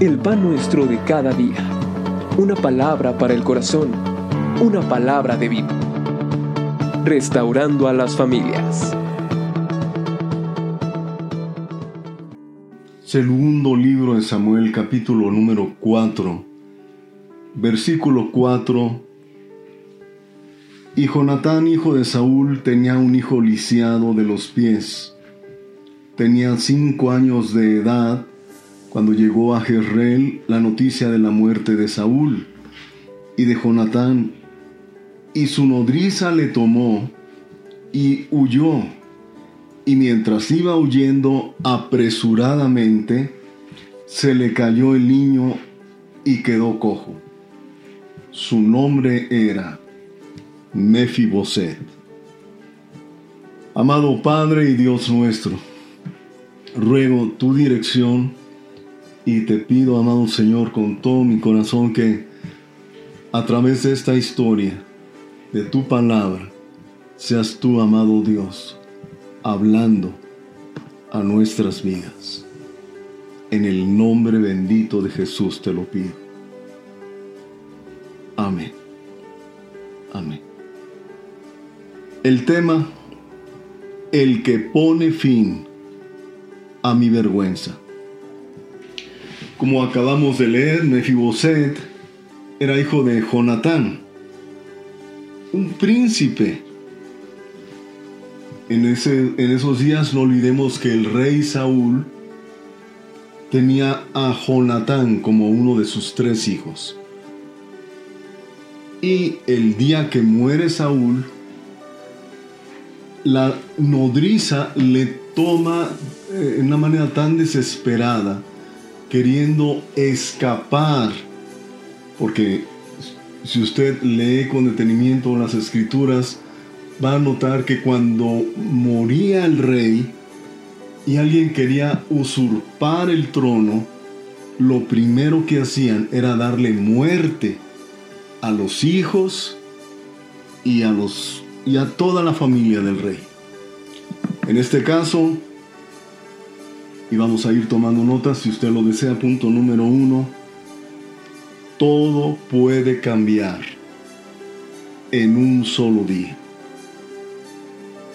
el pan nuestro de cada día. Una palabra para el corazón, una palabra de vida. Restaurando a las familias. Segundo libro de Samuel capítulo número 4, versículo 4. Y Jonatán, hijo de Saúl, tenía un hijo lisiado de los pies. Tenía cinco años de edad cuando llegó a Jezreel la noticia de la muerte de Saúl y de Jonatán, y su nodriza le tomó y huyó, y mientras iba huyendo apresuradamente, se le cayó el niño y quedó cojo. Su nombre era Mefiboset. Amado Padre y Dios nuestro, ruego tu dirección y te pido, amado Señor, con todo mi corazón que a través de esta historia, de tu palabra, seas tú, amado Dios, hablando a nuestras vidas. En el nombre bendito de Jesús te lo pido. Amén. Amén. El tema, el que pone fin a mi vergüenza. Como acabamos de leer, Mefiboset era hijo de Jonatán, un príncipe. En, ese, en esos días no olvidemos que el rey Saúl tenía a Jonatán como uno de sus tres hijos. Y el día que muere Saúl, la nodriza le toma de una manera tan desesperada queriendo escapar, porque si usted lee con detenimiento las escrituras, va a notar que cuando moría el rey y alguien quería usurpar el trono, lo primero que hacían era darle muerte a los hijos y a los y a toda la familia del rey. En este caso, y vamos a ir tomando notas si usted lo desea. Punto número uno, todo puede cambiar en un solo día.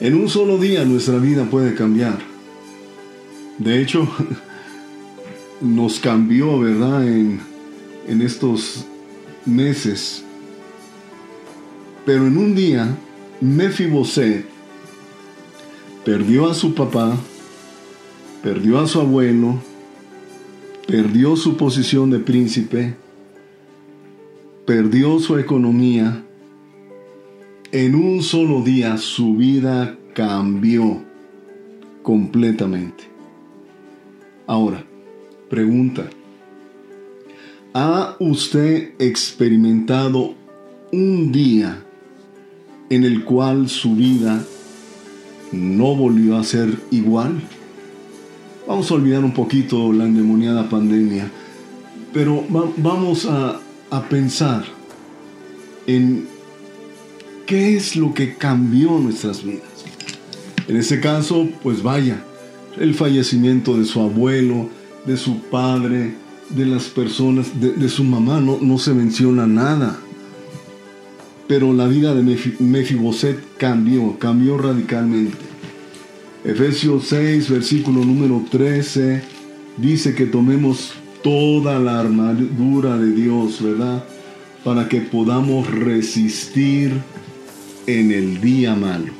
En un solo día nuestra vida puede cambiar. De hecho, nos cambió, ¿verdad? En, en estos meses. Pero en un día, Mefiboset perdió a su papá, perdió a su abuelo, perdió su posición de príncipe, perdió su economía. En un solo día su vida cambió completamente. Ahora, pregunta, ¿ha usted experimentado un día en el cual su vida no volvió a ser igual? Vamos a olvidar un poquito la endemoniada pandemia, pero vamos a, a pensar en qué es lo que cambió nuestras vidas. En este caso, pues vaya, el fallecimiento de su abuelo, de su padre, de las personas, de, su mamá, no, no, se menciona nada. Pero la vida de Mefiboset cambió, cambió radicalmente. Efesios 6, versículo número 13, dice que tomemos toda la armadura de Dios, ¿verdad? Para que podamos resistir en el día malo.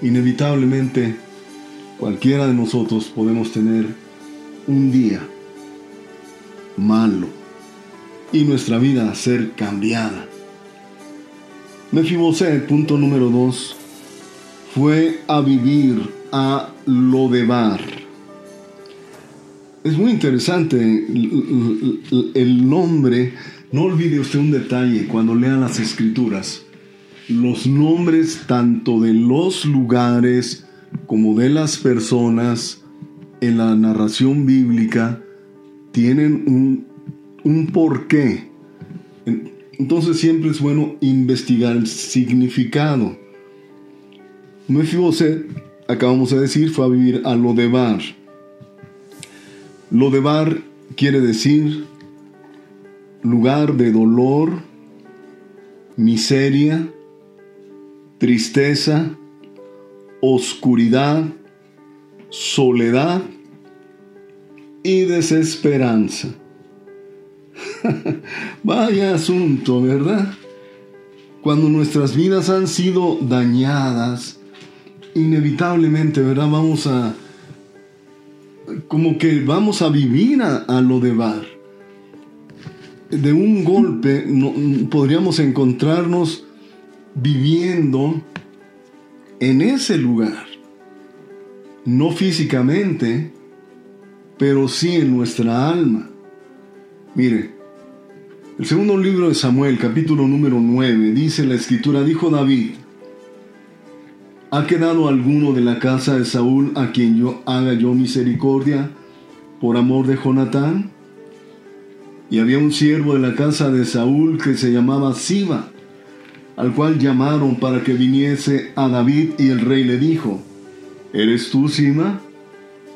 Inevitablemente, cualquiera de nosotros podemos tener un día malo y nuestra vida ser cambiada. Mefiboset, punto número 2, fue a vivir a Lodebar. Es muy interesante el nombre. No olvide usted un detalle cuando lea las escrituras. Los nombres tanto de los lugares como de las personas en la narración bíblica tienen un, un porqué. Entonces siempre es bueno investigar el significado. Mefiboset acabamos de decir, fue a vivir a Lodebar. Lodebar quiere decir lugar de dolor, miseria, tristeza, oscuridad, soledad y desesperanza. Vaya asunto, ¿verdad? Cuando nuestras vidas han sido dañadas, inevitablemente, ¿verdad? Vamos a, como que vamos a vivir a, lo de bar. De un golpe podríamos encontrarnos viviendo en ese lugar. No físicamente, pero sí en nuestra alma. Mire, el segundo libro de Samuel, capítulo número 9, dice la escritura, dijo David, ¿ha quedado alguno de la casa de Saúl a quien yo haga yo misericordia por amor de Jonatán? Y había un siervo de la casa de Saúl que se llamaba Siba, al cual llamaron para que viniese a David y el rey le dijo, ¿Eres tú, Siba?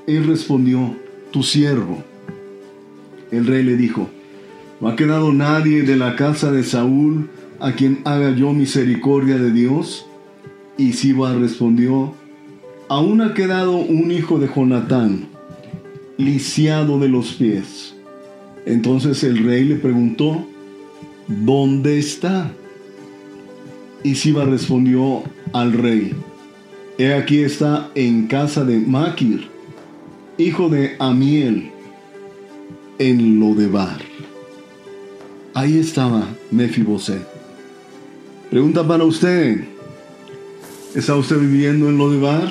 Él respondió, tu siervo. El rey le dijo, ¿no ha quedado nadie de la casa de Saúl a quien haga yo misericordia de Dios? Y Siba respondió, aún ha quedado un hijo de Jonatán, lisiado de los pies. Entonces el rey le preguntó, ¿dónde está? Y Siba respondió al rey, He aquí está en casa de Maquir, hijo de Amiel, en Lodebar. Ahí estaba Mefiboset. Pregunta para usted. ¿Está usted viviendo en Lodebar?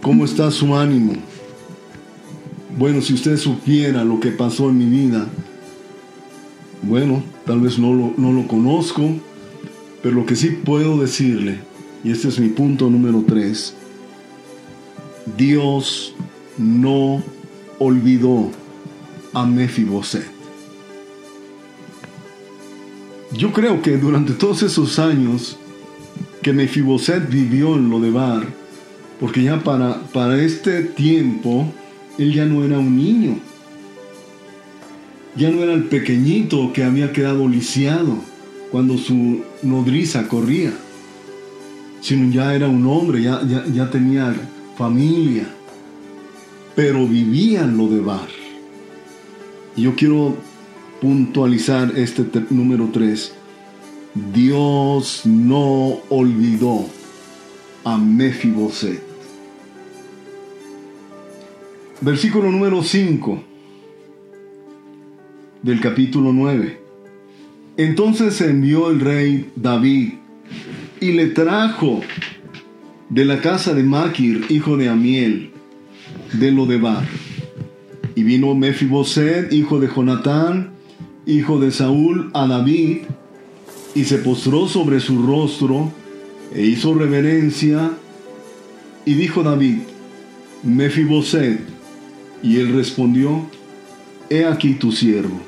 ¿Cómo está su ánimo? Bueno, si usted supiera lo que pasó en mi vida, bueno, tal vez no lo, no lo conozco, pero lo que sí puedo decirle, y este es mi punto número tres, Dios no olvidó a Mefiboset. Yo creo que durante todos esos años que Mefiboset vivió en Lodebar, porque ya para, para este tiempo él ya no era un niño, ya no era el pequeñito que había quedado lisiado cuando su nodriza corría, sino ya era un hombre, ya, ya, ya tenía familia, pero vivía en Lodebar. Y yo quiero puntualizar este número 3. Dios no olvidó a Mefiboset. Versículo número 5 del capítulo 9. Entonces envió el rey David y le trajo de la casa de Maquir, hijo de Amiel, de Lodebar. Y vino Mefiboset, hijo de Jonatán, hijo de Saúl, a David, y se postró sobre su rostro, e hizo reverencia, y dijo David, Mefiboset, y él respondió, He aquí tu siervo.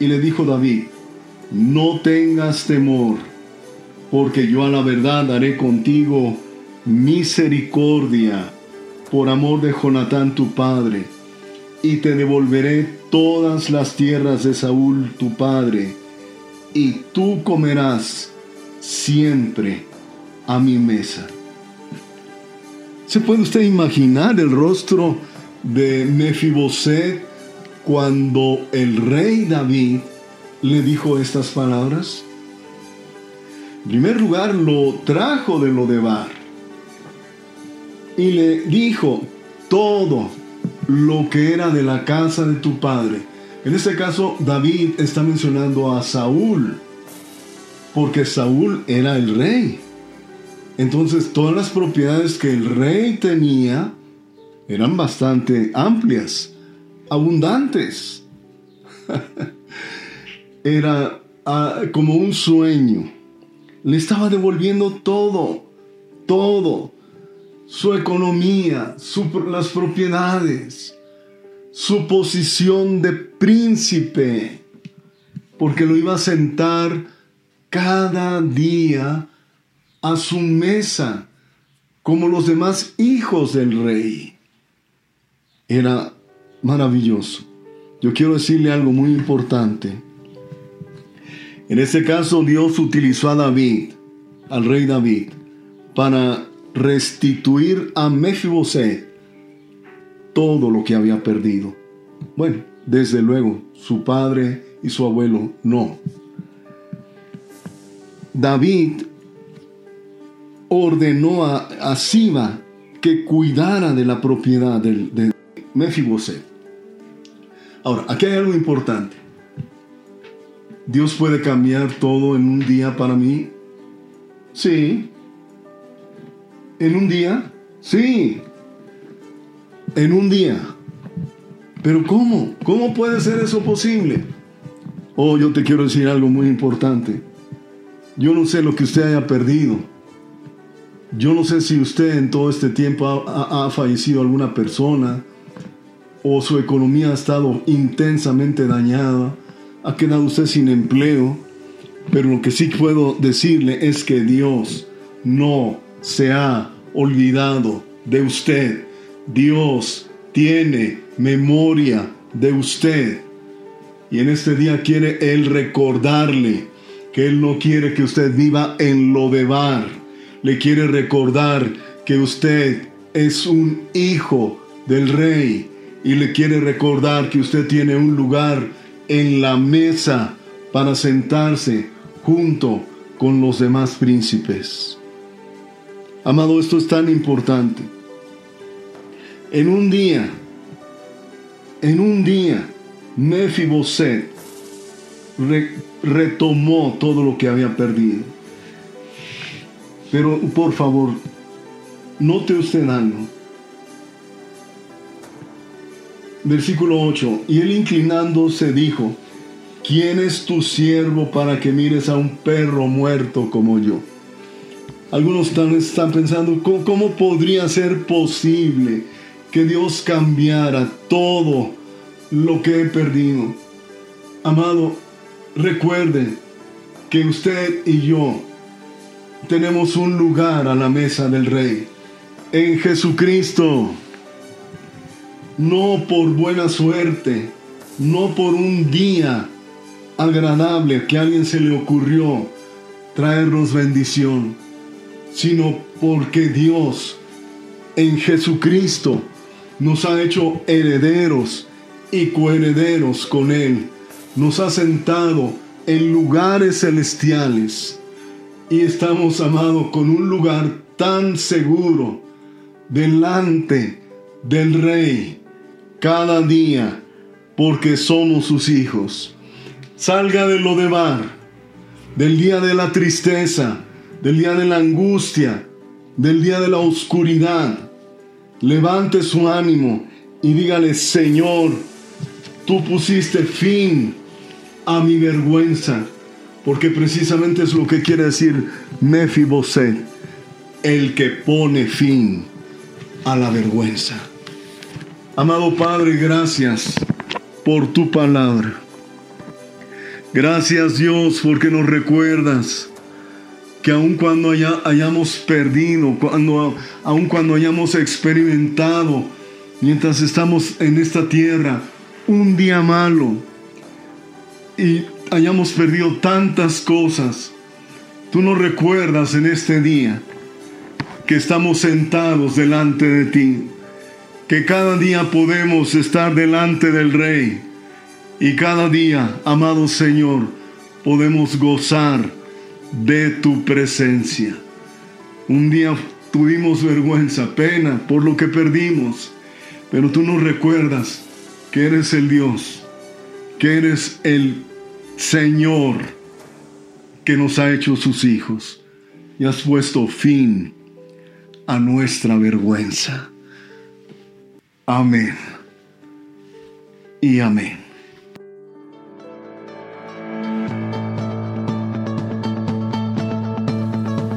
Y le dijo David, No tengas temor, porque yo a la verdad haré contigo misericordia por amor de Jonatán tu padre, y te devolveré todas las tierras de Saúl tu padre, y tú comerás siempre a mi mesa. ¿Se puede usted imaginar el rostro de Mefiboset cuando el rey David le dijo estas palabras? En primer lugar, lo trajo de Lodebar y le dijo todo lo que era de la casa de tu padre. En este caso, David está mencionando a Saúl, porque Saúl era el rey. Entonces, todas las propiedades que el rey tenía eran bastante amplias, abundantes. era ah, como un sueño. Le estaba devolviendo todo, todo su economía, las propiedades, su posición de príncipe, porque lo iba a sentar cada día a su mesa, como los demás hijos del rey. Era maravilloso. yo quiero decirle algo muy importante. En este caso Dios utilizó a David, al rey David, para restituir a Mefiboset todo lo que había perdido. Bueno, desde luego, su padre y su abuelo no. David ordenó a, Siba que cuidara de la propiedad de, de. Ahora, aquí hay algo importante. Dios puede cambiar todo en un día para mí. Sí. ¿En un día? Sí. En un día. Pero ¿cómo? ¿Cómo puede ser eso posible? Oh, yo te quiero decir algo muy importante. Yo no sé lo que usted haya perdido. Yo no sé si usted en todo este tiempo ha, ha, fallecido alguna persona o su economía ha estado intensamente dañada, ha quedado usted sin empleo, pero lo que sí puedo decirle es que Dios no se ha olvidado de usted. Dios tiene memoria de usted. Y en este día quiere Él recordarle que Él no quiere que usted viva en lo de bar. Le quiere recordar que usted es un hijo del rey y le quiere recordar que usted tiene un lugar en la mesa para sentarse junto con los demás príncipes. Amado, esto es tan importante. En un día, en un día, Mefiboset retomó todo lo que había perdido. Pero por favor, note usted algo. Versículo 8. Y él inclinándose dijo, ¿quién es tu siervo para que mires a un perro muerto como yo? Algunos están, pensando, ¿cómo podría ser posible que Dios cambiara todo lo que he perdido? Amado, recuerde que usted y yo tenemos un lugar a la mesa del Rey en Jesucristo no por buena suerte, no por un día agradable que a alguien se le ocurrió traernos bendición, sino porque Dios en Jesucristo nos ha hecho herederos y coherederos con Él. Nos ha sentado en lugares celestiales y estamos, amados, con un lugar tan seguro delante del Rey cada día, porque somos sus hijos. Salga de lo de bar, del día de la tristeza, del día de la angustia, del día de la oscuridad. Levante su ánimo y dígale, Señor, tú pusiste fin a mi vergüenza, porque precisamente es lo que quiere decir Mefiboset, el que pone fin a la vergüenza. Amado Padre, gracias por tu palabra. Gracias Dios porque nos recuerdas que aun cuando hayamos perdido, cuando, aun cuando hayamos experimentado, mientras estamos en esta tierra, un día malo y hayamos perdido tantas cosas, tú nos recuerdas en este día que estamos sentados delante de ti que cada día podemos estar delante del Rey y cada día, amado Señor, podemos gozar de tu presencia. Un día tuvimos vergüenza, pena por lo que perdimos, pero tú nos recuerdas que eres el Dios, que eres el Señor que nos ha hecho sus hijos y has puesto fin a nuestra vergüenza. Amén. Y amén.